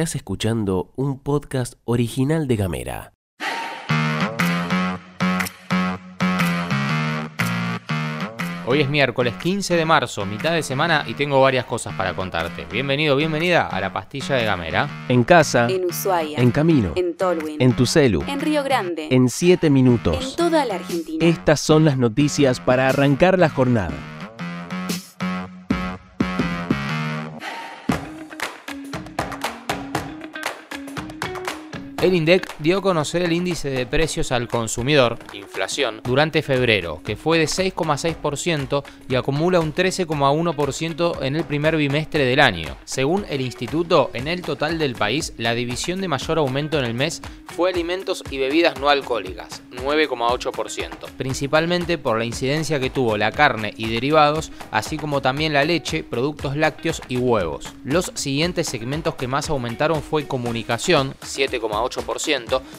Estás escuchando un podcast original de Gamera. Hoy es miércoles 15 de marzo, mitad de semana y tengo varias cosas para contarte. Bienvenido, bienvenida a la pastilla de Gamera. En casa, En Ushuaia. en camino, En Tolwyn. en tu celu, En Río Grande. en 7 En minutos. toda la Argentina. Estas son las noticias para arrancar la jornada. El INDEC dio a conocer el índice de precios al consumidor, inflación, durante febrero, que fue de 6,6% y acumula un 13,1% en el primer bimestre del año. Según el instituto, en el total del país, la división de mayor aumento en el mes fue alimentos y bebidas no alcohólicas, 9,8%, principalmente por la incidencia que tuvo la carne y derivados, así como también la leche, productos lácteos y huevos. Los siguientes segmentos que más aumentaron fue comunicación, 7,8%,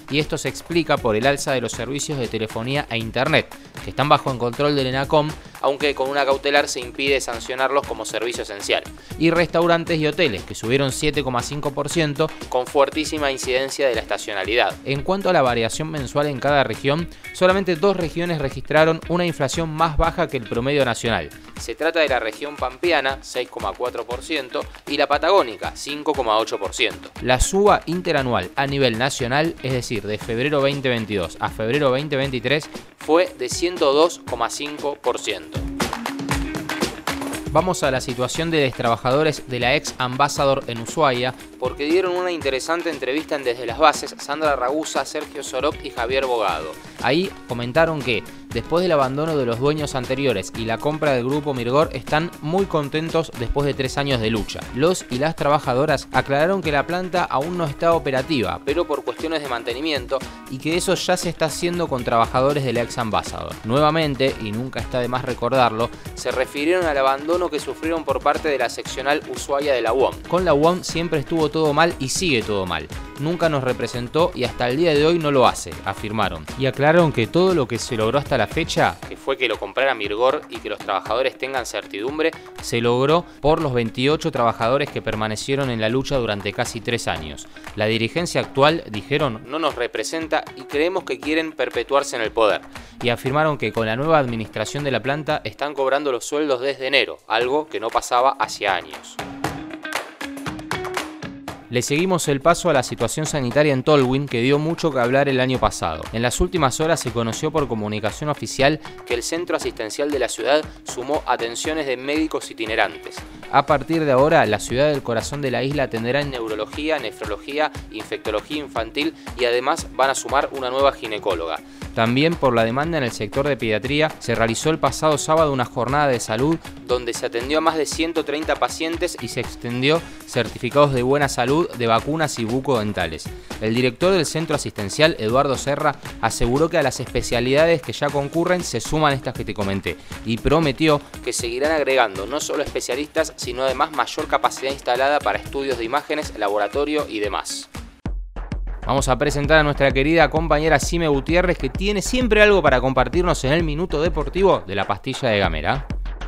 y esto se explica por el alza de los servicios de telefonía e internet, que están bajo el control del ENACOM, aunque con una cautelar se impide sancionarlos como servicio esencial. Y restaurantes y hoteles, que subieron 7,5% con fuertísima incidencia de la estacionalidad. En cuanto a la variación mensual en cada región, solamente dos regiones registraron una inflación más baja que el promedio nacional. Se trata de la región pampeana, 6,4%, y la patagónica, 5,8%. La suba interanual a nivel nacional, es decir, de febrero 2022 a febrero 2023, fue de 102,5%. Vamos a la situación de los trabajadores de la ex Ambassador en Ushuaia, porque dieron una interesante entrevista en Desde las Bases Sandra Ragusa, Sergio Sorok y Javier Bogado. Ahí comentaron que, después del abandono de los dueños anteriores y la compra del grupo Mirgor, están muy contentos después de tres años de lucha. Los y las trabajadoras aclararon que la planta aún no está operativa, pero por cuestiones de mantenimiento, y que eso ya se está haciendo con trabajadores de la ex Ambassador. Nuevamente, y nunca está de más recordarlo, se refirieron al abandono que sufrieron por parte de la seccional Ushuaia de la UOM. Con la UOM siempre estuvo todo mal y sigue todo mal. Nunca nos representó y hasta el día de hoy no lo hace, afirmaron. Y aclararon que todo lo que se logró hasta la fecha, que fue que lo comprara Mirgor y que los trabajadores tengan certidumbre, se logró por los 28 trabajadores que permanecieron en la lucha durante casi tres años. La dirigencia actual, dijeron, no nos representa y creemos que quieren perpetuarse en el poder. Y afirmaron que con la nueva administración de la planta están cobrando los sueldos desde enero, algo que no pasaba hacía años. Le seguimos el paso a la situación sanitaria en Tolwyn que dio mucho que hablar el año pasado. En las últimas horas se conoció por comunicación oficial que el centro asistencial de la ciudad sumó atenciones de médicos itinerantes. A partir de ahora, la ciudad del corazón de la isla atenderá en neurología, nefrología, infectología infantil y además van a sumar una nueva ginecóloga. También por la demanda en el sector de pediatría, se realizó el pasado sábado una jornada de salud donde se atendió a más de 130 pacientes y se extendió certificados de buena salud de vacunas y bucodentales. El director del centro asistencial, Eduardo Serra, aseguró que a las especialidades que ya concurren se suman estas que te comenté y prometió que seguirán agregando no solo especialistas, sino además mayor capacidad instalada para estudios de imágenes, laboratorio y demás. Vamos a presentar a nuestra querida compañera Sime Gutiérrez que tiene siempre algo para compartirnos en el minuto deportivo de la pastilla de Gamera.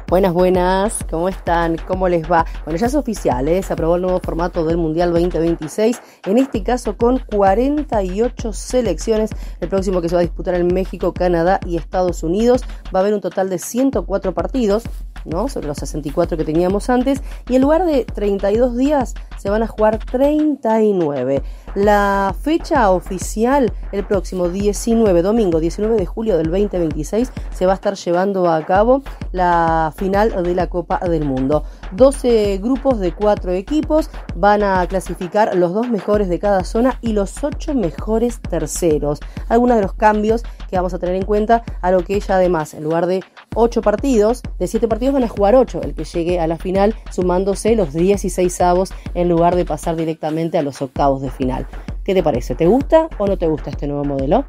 Buenas, buenas, ¿cómo están? ¿Cómo les va? Bueno, ya es oficial, ¿eh? se aprobó el nuevo formato del Mundial 2026, en este caso con 48 selecciones, el próximo que se va a disputar en México, Canadá y Estados Unidos, va a haber un total de 104 partidos, ¿no? Sobre los 64 que teníamos antes, y en lugar de 32 días se van a jugar 39. La fecha oficial, el próximo 19, domingo 19 de julio del 2026, se va a estar llevando a cabo la final de la Copa del Mundo. 12 grupos de 4 equipos van a clasificar los dos mejores de cada zona y los 8 mejores terceros. Algunos de los cambios que vamos a tener en cuenta a lo que ella además, en lugar de 8 partidos, de 7 partidos van a jugar 8, el que llegue a la final sumándose los 16 avos en lugar de pasar directamente a los octavos de final. ¿Qué te parece? ¿Te gusta o no te gusta este nuevo modelo?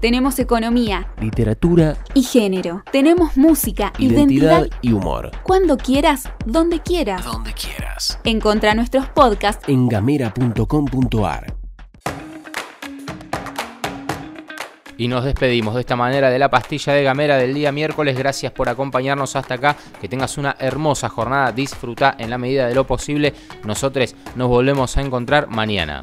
Tenemos economía Literatura, y género. Tenemos música, identidad identidad. y humor. Cuando quieras, donde quieras. Donde quieras. Encontra nuestros podcasts En gamera.com.ar. Y nos despedimos de esta manera de la pastilla de Gamera del día miércoles. Gracias por acompañarnos hasta acá. Que tengas una hermosa jornada. Disfruta en la medida de lo posible. Nosotros nos volvemos a encontrar mañana.